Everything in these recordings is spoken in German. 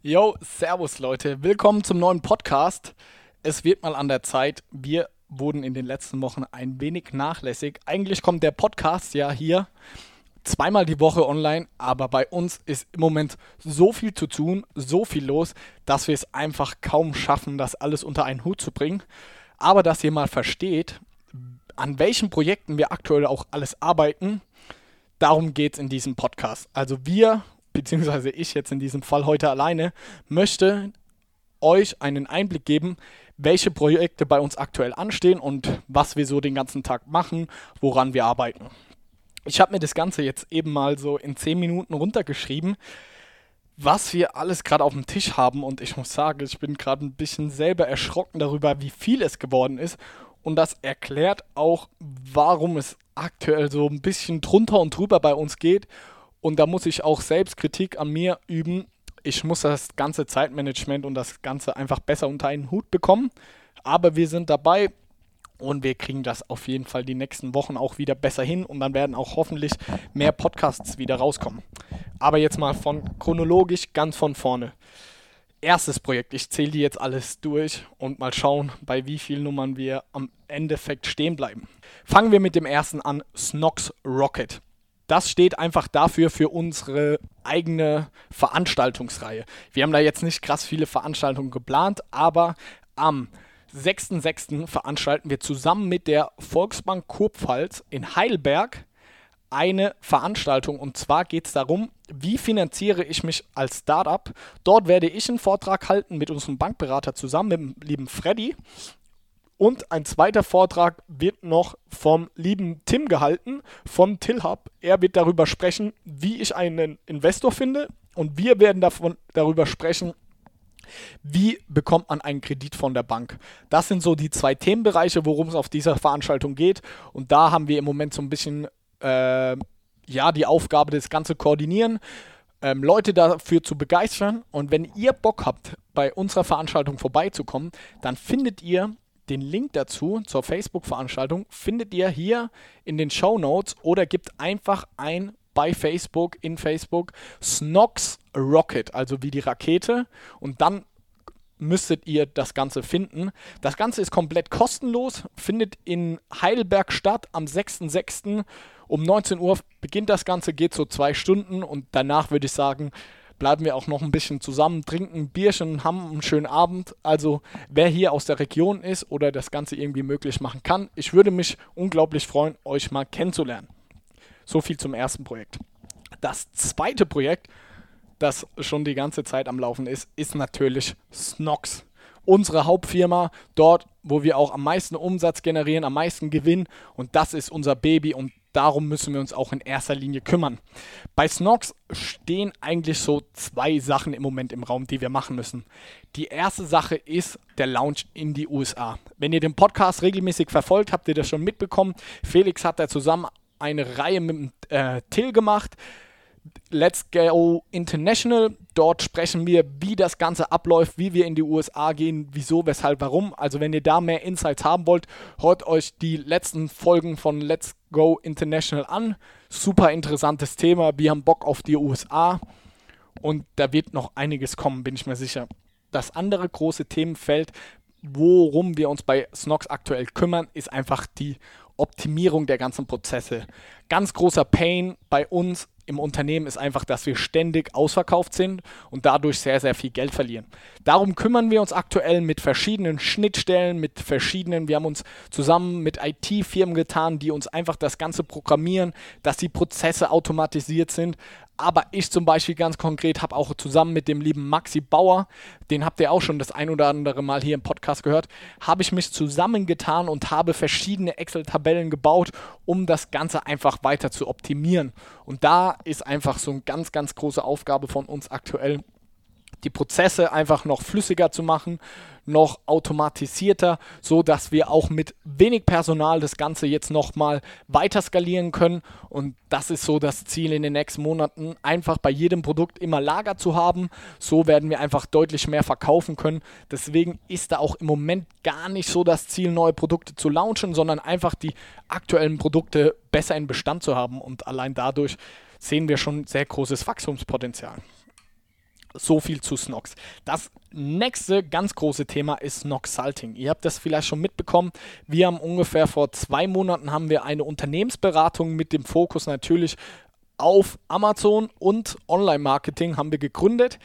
Yo, Servus Leute, willkommen zum neuen Podcast. Es wird mal an der Zeit. Wir wurden in den letzten Wochen ein wenig nachlässig. Eigentlich kommt der Podcast ja hier zweimal die Woche online, aber bei uns ist im Moment so viel zu tun, so viel los, dass wir es einfach kaum schaffen, das alles unter einen Hut zu bringen. Aber dass ihr mal versteht, an welchen Projekten wir aktuell auch alles arbeiten, darum geht es in diesem Podcast. Also wir beziehungsweise ich jetzt in diesem Fall heute alleine, möchte euch einen Einblick geben, welche Projekte bei uns aktuell anstehen und was wir so den ganzen Tag machen, woran wir arbeiten. Ich habe mir das Ganze jetzt eben mal so in 10 Minuten runtergeschrieben, was wir alles gerade auf dem Tisch haben und ich muss sagen, ich bin gerade ein bisschen selber erschrocken darüber, wie viel es geworden ist und das erklärt auch, warum es aktuell so ein bisschen drunter und drüber bei uns geht und da muss ich auch Selbstkritik an mir üben. Ich muss das ganze Zeitmanagement und das Ganze einfach besser unter einen Hut bekommen. Aber wir sind dabei und wir kriegen das auf jeden Fall die nächsten Wochen auch wieder besser hin und dann werden auch hoffentlich mehr Podcasts wieder rauskommen. Aber jetzt mal von chronologisch ganz von vorne. Erstes Projekt, ich zähle die jetzt alles durch und mal schauen, bei wie vielen Nummern wir am Endeffekt stehen bleiben. Fangen wir mit dem ersten an, Snox Rocket das steht einfach dafür für unsere eigene Veranstaltungsreihe. Wir haben da jetzt nicht krass viele Veranstaltungen geplant, aber am 6.6. veranstalten wir zusammen mit der Volksbank Kurpfalz in Heidelberg eine Veranstaltung. Und zwar geht es darum, wie finanziere ich mich als Startup. Dort werde ich einen Vortrag halten mit unserem Bankberater zusammen, mit dem lieben Freddy. Und ein zweiter Vortrag wird noch vom lieben Tim gehalten, von Tillhub. Er wird darüber sprechen, wie ich einen Investor finde. Und wir werden davon, darüber sprechen, wie bekommt man einen Kredit von der Bank? Das sind so die zwei Themenbereiche, worum es auf dieser Veranstaltung geht. Und da haben wir im Moment so ein bisschen äh, ja, die Aufgabe, das Ganze koordinieren. Ähm, Leute dafür zu begeistern. Und wenn ihr Bock habt, bei unserer Veranstaltung vorbeizukommen, dann findet ihr den Link dazu zur Facebook-Veranstaltung findet ihr hier in den Show Notes oder gebt einfach ein bei Facebook, in Facebook, Snox Rocket, also wie die Rakete. Und dann müsstet ihr das Ganze finden. Das Ganze ist komplett kostenlos, findet in Heidelberg statt am 6.6. um 19 Uhr beginnt das Ganze, geht so zwei Stunden und danach würde ich sagen, bleiben wir auch noch ein bisschen zusammen, trinken ein Bierchen, haben einen schönen Abend. Also wer hier aus der Region ist oder das Ganze irgendwie möglich machen kann, ich würde mich unglaublich freuen, euch mal kennenzulernen. So viel zum ersten Projekt. Das zweite Projekt, das schon die ganze Zeit am Laufen ist, ist natürlich Snox. Unsere Hauptfirma, dort, wo wir auch am meisten Umsatz generieren, am meisten Gewinn. Und das ist unser Baby und darum müssen wir uns auch in erster Linie kümmern. Bei Snox stehen eigentlich so zwei Sachen im Moment im Raum, die wir machen müssen. Die erste Sache ist der Launch in die USA. Wenn ihr den Podcast regelmäßig verfolgt, habt ihr das schon mitbekommen. Felix hat da zusammen eine Reihe mit äh, Till gemacht. Let's Go International. Dort sprechen wir, wie das Ganze abläuft, wie wir in die USA gehen, wieso, weshalb, warum. Also wenn ihr da mehr Insights haben wollt, hört euch die letzten Folgen von Let's Go International an. Super interessantes Thema. Wir haben Bock auf die USA und da wird noch einiges kommen, bin ich mir sicher. Das andere große Themenfeld, worum wir uns bei Snox aktuell kümmern, ist einfach die Optimierung der ganzen Prozesse. Ganz großer Pain bei uns im Unternehmen ist einfach, dass wir ständig ausverkauft sind und dadurch sehr, sehr viel Geld verlieren. Darum kümmern wir uns aktuell mit verschiedenen Schnittstellen, mit verschiedenen, wir haben uns zusammen mit IT-Firmen getan, die uns einfach das Ganze programmieren, dass die Prozesse automatisiert sind, aber ich zum Beispiel ganz konkret habe auch zusammen mit dem lieben Maxi Bauer, den habt ihr auch schon das ein oder andere Mal hier im Podcast gehört, habe ich mich zusammengetan und habe verschiedene Excel-Tabellen gebaut, um das Ganze einfach weiter zu optimieren. Und da ist einfach so eine ganz, ganz große Aufgabe von uns aktuell, die Prozesse einfach noch flüssiger zu machen, noch automatisierter, so dass wir auch mit wenig Personal das Ganze jetzt nochmal weiter skalieren können. Und das ist so das Ziel in den nächsten Monaten, einfach bei jedem Produkt immer Lager zu haben. So werden wir einfach deutlich mehr verkaufen können. Deswegen ist da auch im Moment gar nicht so das Ziel, neue Produkte zu launchen, sondern einfach die aktuellen Produkte besser in Bestand zu haben. Und allein dadurch sehen wir schon sehr großes Wachstumspotenzial. So viel zu Snox. Das nächste ganz große Thema ist Snox Salting. Ihr habt das vielleicht schon mitbekommen. Wir haben ungefähr vor zwei Monaten haben wir eine Unternehmensberatung mit dem Fokus natürlich auf Amazon und Online-Marketing haben wir gegründet.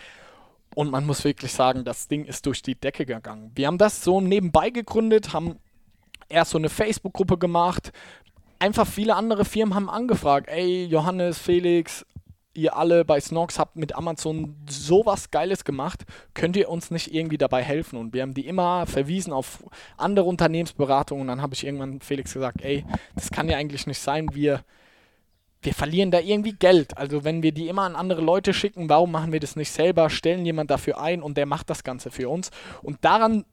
Und man muss wirklich sagen, das Ding ist durch die Decke gegangen. Wir haben das so nebenbei gegründet, haben erst so eine Facebook-Gruppe gemacht. Einfach viele andere Firmen haben angefragt, ey, Johannes, Felix, ihr alle bei Snox habt mit Amazon sowas Geiles gemacht, könnt ihr uns nicht irgendwie dabei helfen? Und wir haben die immer verwiesen auf andere Unternehmensberatungen und dann habe ich irgendwann Felix gesagt, ey, das kann ja eigentlich nicht sein, wir, wir verlieren da irgendwie Geld. Also wenn wir die immer an andere Leute schicken, warum machen wir das nicht selber, stellen jemand dafür ein und der macht das Ganze für uns? Und daran,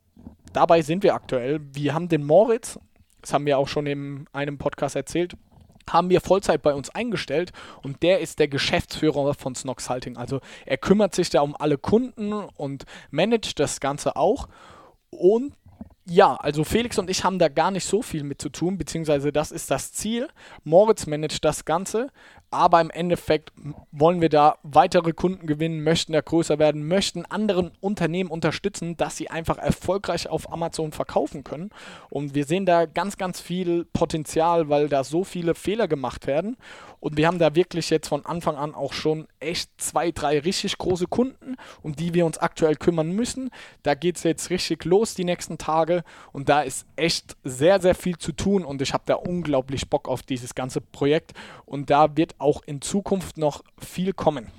dabei sind wir aktuell. Wir haben den Moritz, das haben wir auch schon in einem Podcast erzählt, haben wir Vollzeit bei uns eingestellt und der ist der Geschäftsführer von Snox Halting. Also er kümmert sich da um alle Kunden und managt das Ganze auch. Und ja, also Felix und ich haben da gar nicht so viel mit zu tun, beziehungsweise das ist das Ziel. Moritz managt das Ganze, aber im Endeffekt wollen wir da weitere Kunden gewinnen, möchten da größer werden, möchten anderen Unternehmen unterstützen, dass sie einfach erfolgreich auf Amazon verkaufen können. Und wir sehen da ganz, ganz viel Potenzial, weil da so viele Fehler gemacht werden. Und wir haben da wirklich jetzt von Anfang an auch schon echt zwei, drei richtig große Kunden, um die wir uns aktuell kümmern müssen. Da geht es jetzt richtig los die nächsten Tage und da ist echt sehr, sehr viel zu tun und ich habe da unglaublich Bock auf dieses ganze Projekt und da wird auch in Zukunft noch viel kommen.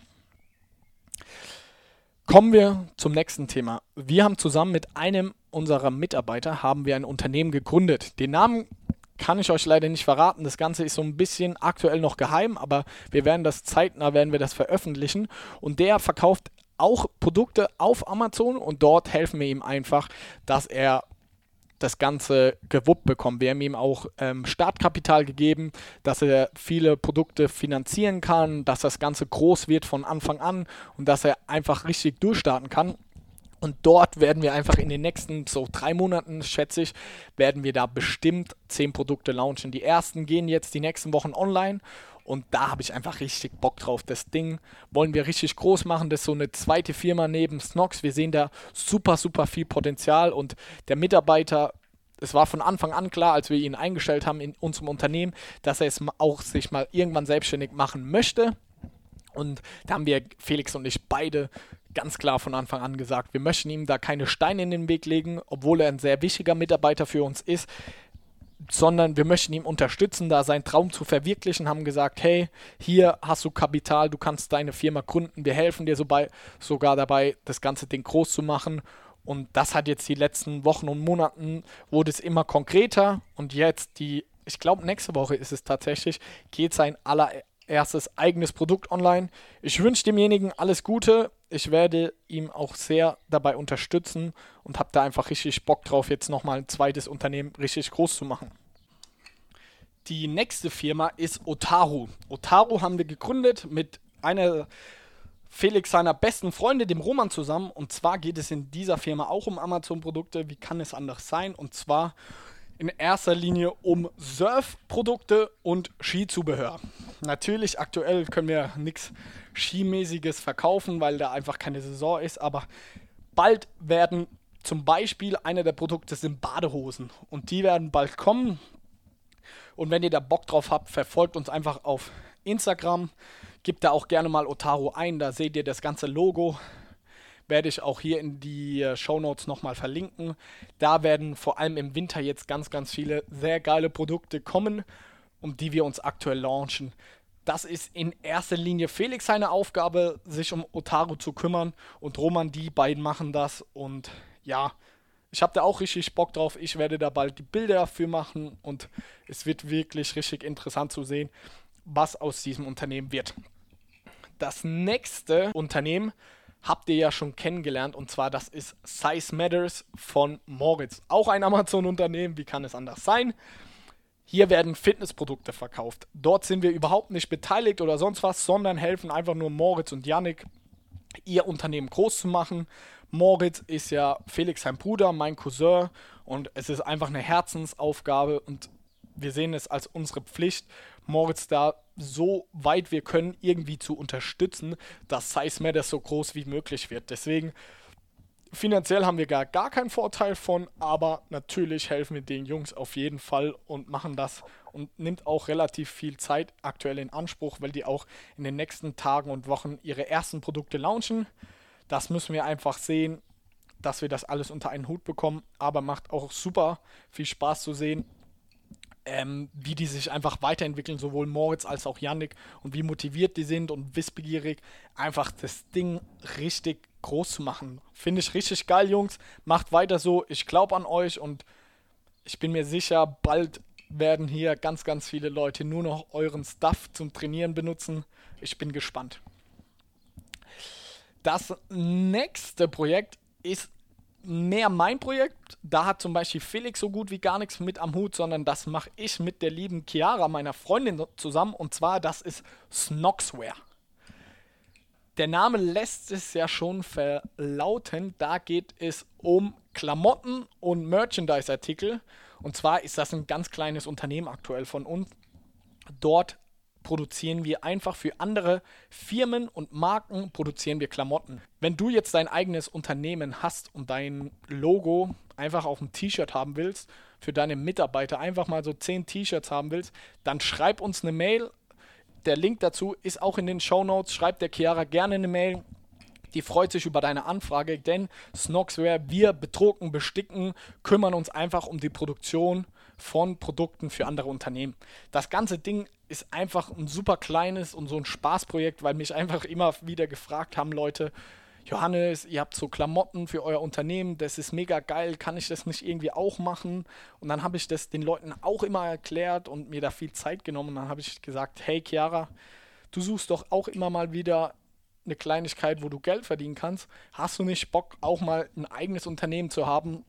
Kommen wir zum nächsten Thema. Wir haben zusammen mit einem unserer Mitarbeiter haben wir ein Unternehmen gegründet. Den Namen kann ich euch leider nicht verraten. Das Ganze ist so ein bisschen aktuell noch geheim, aber wir werden das zeitnah werden wir das veröffentlichen. Und der verkauft auch Produkte auf Amazon und dort helfen wir ihm einfach, dass er das Ganze gewuppt bekommt. Wir haben ihm auch ähm, Startkapital gegeben, dass er viele Produkte finanzieren kann, dass das Ganze groß wird von Anfang an und dass er einfach richtig durchstarten kann. Und dort werden wir einfach in den nächsten so drei Monaten, schätze ich, werden wir da bestimmt zehn Produkte launchen. Die ersten gehen jetzt die nächsten Wochen online und da habe ich einfach richtig Bock drauf. Das Ding wollen wir richtig groß machen. Das ist so eine zweite Firma neben Snox. Wir sehen da super, super viel Potenzial und der Mitarbeiter es war von Anfang an klar, als wir ihn eingestellt haben in unserem Unternehmen, dass er es auch sich mal irgendwann selbstständig machen möchte. Und da haben wir, Felix und ich, beide ganz klar von Anfang an gesagt, wir möchten ihm da keine Steine in den Weg legen, obwohl er ein sehr wichtiger Mitarbeiter für uns ist, sondern wir möchten ihm unterstützen, da seinen Traum zu verwirklichen, haben gesagt, hey, hier hast du Kapital, du kannst deine Firma gründen, wir helfen dir so sogar dabei, das ganze Ding groß zu machen. Und das hat jetzt die letzten Wochen und Monaten, wurde es immer konkreter und jetzt die, ich glaube nächste Woche ist es tatsächlich, geht sein aller erstes eigenes Produkt online. Ich wünsche demjenigen alles Gute. Ich werde ihm auch sehr dabei unterstützen und habe da einfach richtig Bock drauf, jetzt nochmal ein zweites Unternehmen richtig groß zu machen. Die nächste Firma ist Otaru. Otaru haben wir gegründet mit einer Felix seiner besten Freunde, dem Roman, zusammen. Und zwar geht es in dieser Firma auch um Amazon-Produkte. Wie kann es anders sein? Und zwar in erster Linie um Surfprodukte und Skizubehör. Natürlich, aktuell können wir nichts Skimäßiges verkaufen, weil da einfach keine Saison ist, aber bald werden zum Beispiel eine der Produkte sind Badehosen und die werden bald kommen. Und wenn ihr da Bock drauf habt, verfolgt uns einfach auf Instagram. Gebt da auch gerne mal Otaro ein, da seht ihr das ganze Logo werde ich auch hier in die äh, Show Notes nochmal verlinken. Da werden vor allem im Winter jetzt ganz, ganz viele sehr geile Produkte kommen, um die wir uns aktuell launchen. Das ist in erster Linie Felix seine Aufgabe, sich um Otaru zu kümmern und Roman, die beiden machen das und ja, ich habe da auch richtig Bock drauf. Ich werde da bald die Bilder dafür machen und es wird wirklich richtig interessant zu sehen, was aus diesem Unternehmen wird. Das nächste Unternehmen habt ihr ja schon kennengelernt und zwar das ist Size Matters von Moritz. Auch ein Amazon-Unternehmen, wie kann es anders sein? Hier werden Fitnessprodukte verkauft. Dort sind wir überhaupt nicht beteiligt oder sonst was, sondern helfen einfach nur Moritz und Yannick, ihr Unternehmen groß zu machen. Moritz ist ja Felix sein Bruder, mein Cousin und es ist einfach eine Herzensaufgabe und wir sehen es als unsere Pflicht, Moritz da so weit wir können irgendwie zu unterstützen, dass Size Matters so groß wie möglich wird. Deswegen finanziell haben wir gar, gar keinen Vorteil von, aber natürlich helfen wir den Jungs auf jeden Fall und machen das und nimmt auch relativ viel Zeit aktuell in Anspruch, weil die auch in den nächsten Tagen und Wochen ihre ersten Produkte launchen. Das müssen wir einfach sehen, dass wir das alles unter einen Hut bekommen, aber macht auch super viel Spaß zu sehen, ähm, wie die sich einfach weiterentwickeln, sowohl Moritz als auch Yannick und wie motiviert die sind und wissbegierig, einfach das Ding richtig groß zu machen. Finde ich richtig geil, Jungs. Macht weiter so. Ich glaube an euch und ich bin mir sicher, bald werden hier ganz, ganz viele Leute nur noch euren Stuff zum Trainieren benutzen. Ich bin gespannt. Das nächste Projekt ist mehr mein Projekt. Da hat zum Beispiel Felix so gut wie gar nichts mit am Hut, sondern das mache ich mit der lieben Chiara, meiner Freundin, zusammen. Und zwar, das ist Snoxwear. Der Name lässt es ja schon verlauten. Da geht es um Klamotten und Merchandise-Artikel. Und zwar ist das ein ganz kleines Unternehmen aktuell von uns. Dort produzieren wir einfach für andere Firmen und Marken produzieren wir Klamotten. Wenn du jetzt dein eigenes Unternehmen hast und dein Logo einfach auf dem T-Shirt haben willst, für deine Mitarbeiter einfach mal so 10 T-Shirts haben willst, dann schreib uns eine Mail. Der Link dazu ist auch in den Show Notes. Schreib der Chiara gerne eine Mail. Die freut sich über deine Anfrage, denn Snoxware, wir bedrucken, besticken, kümmern uns einfach um die Produktion von Produkten für andere Unternehmen. Das ganze Ding ist einfach ein super kleines und so ein Spaßprojekt, weil mich einfach immer wieder gefragt haben Leute, Johannes, ihr habt so Klamotten für euer Unternehmen, das ist mega geil, kann ich das nicht irgendwie auch machen? Und dann habe ich das den Leuten auch immer erklärt und mir da viel Zeit genommen. Und dann habe ich gesagt, hey Chiara, du suchst doch auch immer mal wieder eine Kleinigkeit, wo du Geld verdienen kannst. Hast du nicht Bock, auch mal ein eigenes Unternehmen zu haben,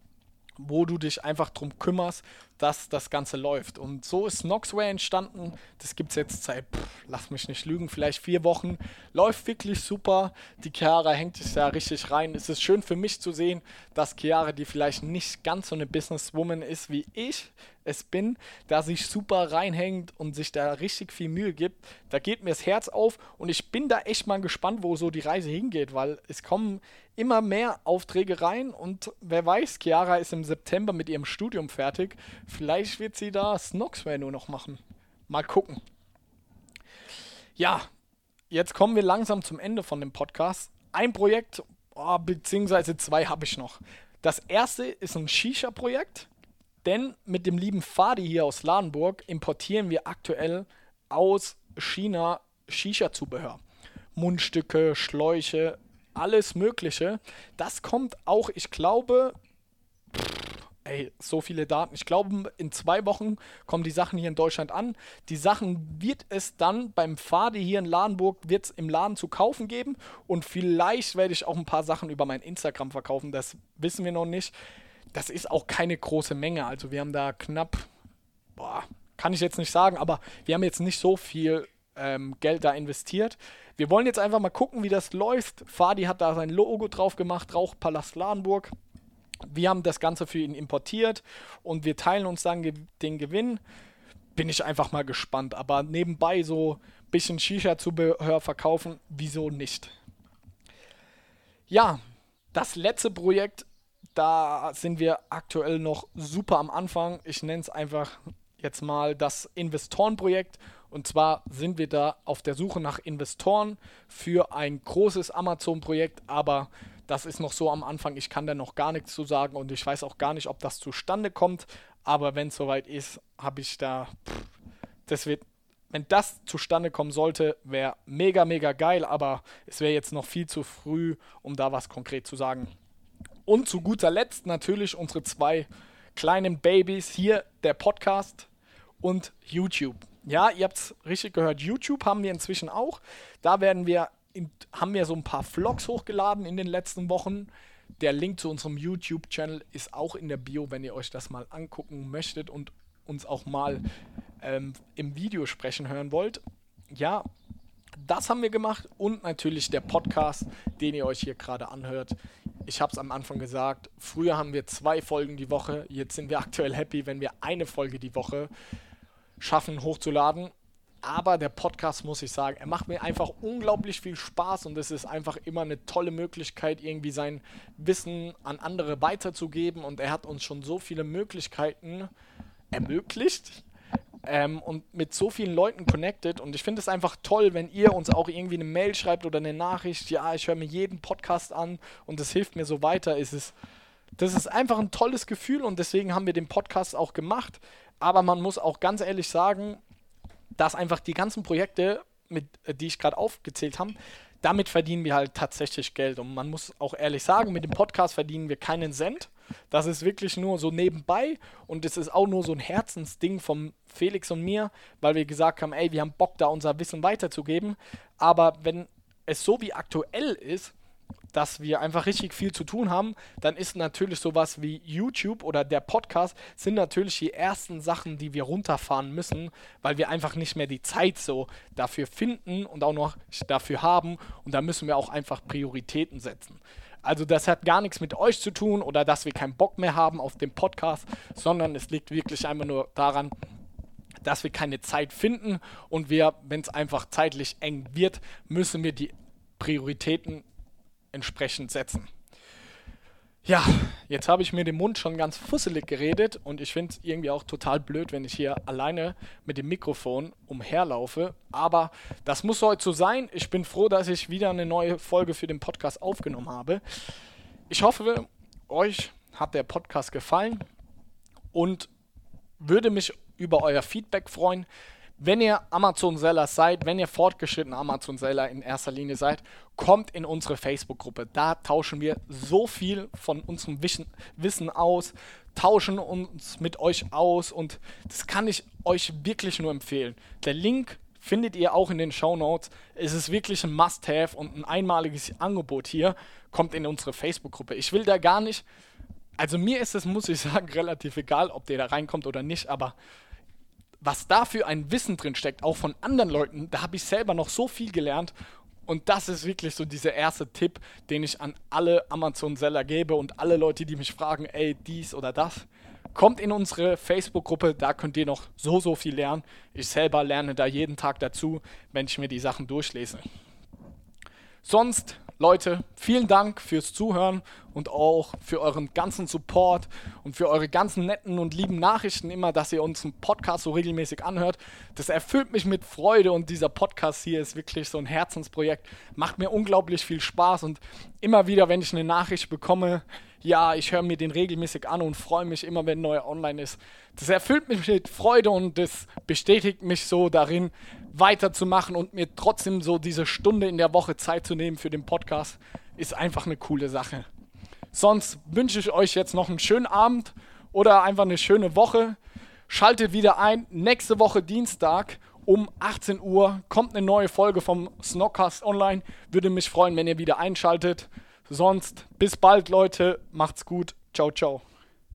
wo du dich einfach darum kümmerst, dass das Ganze läuft. Und so ist Noxware entstanden. Das gibt es jetzt seit, pff, lass mich nicht lügen, vielleicht vier Wochen. Läuft wirklich super. Die Chiara hängt sich da richtig rein. Es ist schön für mich zu sehen, dass Chiara, die vielleicht nicht ganz so eine Businesswoman ist wie ich, es bin, da sich super reinhängt und sich da richtig viel Mühe gibt. Da geht mir das Herz auf und ich bin da echt mal gespannt, wo so die Reise hingeht, weil es kommen immer mehr Aufträge rein und wer weiß, Chiara ist im September mit ihrem Studium fertig. Vielleicht wird sie da Snoxware nur noch machen. Mal gucken. Ja, jetzt kommen wir langsam zum Ende von dem Podcast. Ein Projekt, oh, beziehungsweise zwei habe ich noch. Das erste ist ein Shisha-Projekt denn mit dem lieben Fadi hier aus Ladenburg importieren wir aktuell aus China Shisha-Zubehör. Mundstücke, Schläuche, alles Mögliche. Das kommt auch, ich glaube, ey, so viele Daten. Ich glaube, in zwei Wochen kommen die Sachen hier in Deutschland an. Die Sachen wird es dann beim Fadi hier in Ladenburg wird es im Laden zu kaufen geben und vielleicht werde ich auch ein paar Sachen über mein Instagram verkaufen. Das wissen wir noch nicht das ist auch keine große Menge. Also wir haben da knapp, boah, kann ich jetzt nicht sagen, aber wir haben jetzt nicht so viel ähm, Geld da investiert. Wir wollen jetzt einfach mal gucken, wie das läuft. Fadi hat da sein Logo drauf gemacht, Rauchpalast Ladenburg. Wir haben das Ganze für ihn importiert und wir teilen uns dann ge den Gewinn. Bin ich einfach mal gespannt. Aber nebenbei so ein bisschen Shisha-Zubehör verkaufen, wieso nicht? Ja, das letzte Projekt da sind wir aktuell noch super am Anfang. Ich nenne es einfach jetzt mal das Investorenprojekt. Und zwar sind wir da auf der Suche nach Investoren für ein großes Amazon-Projekt, aber das ist noch so am Anfang. Ich kann da noch gar nichts zu sagen und ich weiß auch gar nicht, ob das zustande kommt. Aber wenn es soweit ist, habe ich da. Pff, das wird. Wenn das zustande kommen sollte, wäre mega, mega geil, aber es wäre jetzt noch viel zu früh, um da was konkret zu sagen. Und zu guter Letzt natürlich unsere zwei kleinen Babys hier, der Podcast und YouTube. Ja, ihr habt es richtig gehört. YouTube haben wir inzwischen auch. Da werden wir, in, haben wir so ein paar Vlogs hochgeladen in den letzten Wochen. Der Link zu unserem YouTube-Channel ist auch in der Bio, wenn ihr euch das mal angucken möchtet und uns auch mal ähm, im Video sprechen hören wollt. Ja, das haben wir gemacht und natürlich der Podcast, den ihr euch hier gerade anhört ich habe es am Anfang gesagt, früher haben wir zwei Folgen die Woche, jetzt sind wir aktuell happy, wenn wir eine Folge die Woche schaffen hochzuladen. Aber der Podcast, muss ich sagen, er macht mir einfach unglaublich viel Spaß und es ist einfach immer eine tolle Möglichkeit, irgendwie sein Wissen an andere weiterzugeben. Und er hat uns schon so viele Möglichkeiten ermöglicht ähm, und mit so vielen Leuten connected. Und ich finde es einfach toll, wenn ihr uns auch irgendwie eine Mail schreibt oder eine Nachricht. Ja, ich höre mir jeden Podcast an und das hilft mir so weiter. Es ist, das ist einfach ein tolles Gefühl und deswegen haben wir den Podcast auch gemacht. Aber man muss auch ganz ehrlich sagen, dass einfach die ganzen Projekte, mit, äh, die ich gerade aufgezählt habe, damit verdienen wir halt tatsächlich Geld. Und man muss auch ehrlich sagen, mit dem Podcast verdienen wir keinen Cent. Das ist wirklich nur so nebenbei und es ist auch nur so ein Herzensding von Felix und mir, weil wir gesagt haben, ey, wir haben Bock, da unser Wissen weiterzugeben. Aber wenn es so wie aktuell ist, dass wir einfach richtig viel zu tun haben, dann ist natürlich sowas wie YouTube oder der Podcast sind natürlich die ersten Sachen, die wir runterfahren müssen, weil wir einfach nicht mehr die Zeit so dafür finden und auch noch dafür haben und da müssen wir auch einfach Prioritäten setzen. Also das hat gar nichts mit euch zu tun oder dass wir keinen Bock mehr haben auf den Podcast, sondern es liegt wirklich einfach nur daran, dass wir keine Zeit finden und wir, wenn es einfach zeitlich eng wird, müssen wir die Prioritäten entsprechend setzen. Ja, jetzt habe ich mir den Mund schon ganz fusselig geredet und ich finde es irgendwie auch total blöd, wenn ich hier alleine mit dem Mikrofon umherlaufe. Aber das muss heute so sein. Ich bin froh, dass ich wieder eine neue Folge für den Podcast aufgenommen habe. Ich hoffe, euch hat der Podcast gefallen und würde mich über euer Feedback freuen. Wenn ihr Amazon-Seller seid, wenn ihr fortgeschrittene Amazon-Seller in erster Linie seid, kommt in unsere Facebook-Gruppe. Da tauschen wir so viel von unserem Wissen aus, tauschen uns mit euch aus und das kann ich euch wirklich nur empfehlen. Der Link findet ihr auch in den Show Notes. Es ist wirklich ein Must-Have und ein einmaliges Angebot hier. Kommt in unsere Facebook-Gruppe. Ich will da gar nicht. Also mir ist es, muss ich sagen, relativ egal, ob der da reinkommt oder nicht, aber was da für ein Wissen drin steckt, auch von anderen Leuten, da habe ich selber noch so viel gelernt. Und das ist wirklich so dieser erste Tipp, den ich an alle Amazon-Seller gebe und alle Leute, die mich fragen, ey, dies oder das. Kommt in unsere Facebook-Gruppe, da könnt ihr noch so, so viel lernen. Ich selber lerne da jeden Tag dazu, wenn ich mir die Sachen durchlese. Sonst Leute, vielen Dank fürs Zuhören und auch für euren ganzen Support und für eure ganzen netten und lieben Nachrichten immer, dass ihr uns einen Podcast so regelmäßig anhört. Das erfüllt mich mit Freude und dieser Podcast hier ist wirklich so ein Herzensprojekt. Macht mir unglaublich viel Spaß und immer wieder, wenn ich eine Nachricht bekomme, ja, ich höre mir den regelmäßig an und freue mich immer, wenn neuer online ist. Das erfüllt mich mit Freude und das bestätigt mich so darin, weiterzumachen und mir trotzdem so diese Stunde in der Woche Zeit zu nehmen für den Podcast, ist einfach eine coole Sache. Sonst wünsche ich euch jetzt noch einen schönen Abend oder einfach eine schöne Woche. Schaltet wieder ein. Nächste Woche Dienstag um 18 Uhr kommt eine neue Folge vom Snockcast online. Würde mich freuen, wenn ihr wieder einschaltet. Sonst bis bald, Leute. Macht's gut. Ciao, ciao.